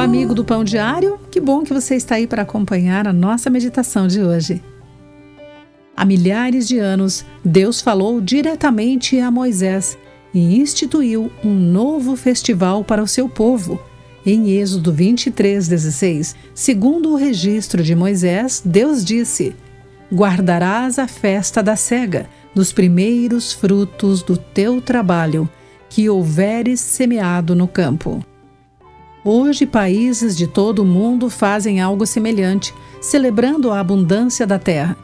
amigo do Pão Diário, que bom que você está aí para acompanhar a nossa meditação de hoje. Há milhares de anos, Deus falou diretamente a Moisés e instituiu um novo festival para o seu povo. Em Êxodo 23, 16, segundo o registro de Moisés, Deus disse: Guardarás a festa da cega, dos primeiros frutos do teu trabalho, que houveres semeado no campo. Hoje, países de todo o mundo fazem algo semelhante, celebrando a abundância da terra.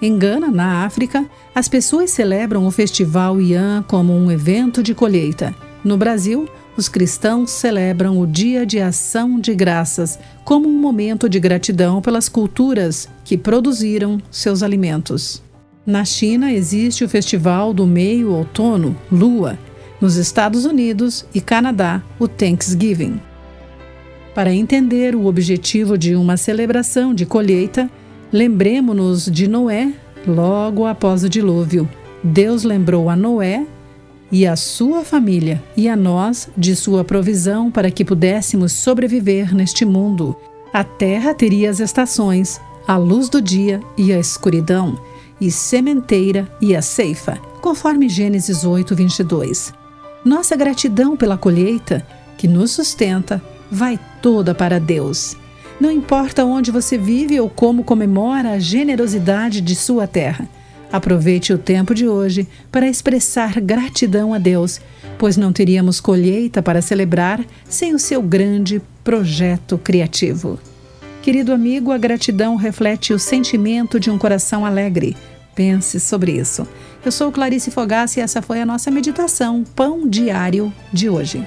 Em Gana, na África, as pessoas celebram o Festival Ian como um evento de colheita. No Brasil, os cristãos celebram o Dia de Ação de Graças como um momento de gratidão pelas culturas que produziram seus alimentos. Na China existe o Festival do Meio Outono, Lua. Nos Estados Unidos e Canadá, o Thanksgiving. Para entender o objetivo de uma celebração de colheita, lembremos-nos de Noé logo após o dilúvio. Deus lembrou a Noé e a sua família e a nós de sua provisão para que pudéssemos sobreviver neste mundo. A terra teria as estações, a luz do dia e a escuridão, e sementeira e a ceifa, conforme Gênesis 8, 22. Nossa gratidão pela colheita, que nos sustenta, vai toda para Deus. Não importa onde você vive ou como comemora a generosidade de sua terra. Aproveite o tempo de hoje para expressar gratidão a Deus, pois não teríamos colheita para celebrar sem o seu grande projeto criativo. Querido amigo, a gratidão reflete o sentimento de um coração alegre. Pense sobre isso. Eu sou Clarice Fogassi e essa foi a nossa meditação Pão Diário de hoje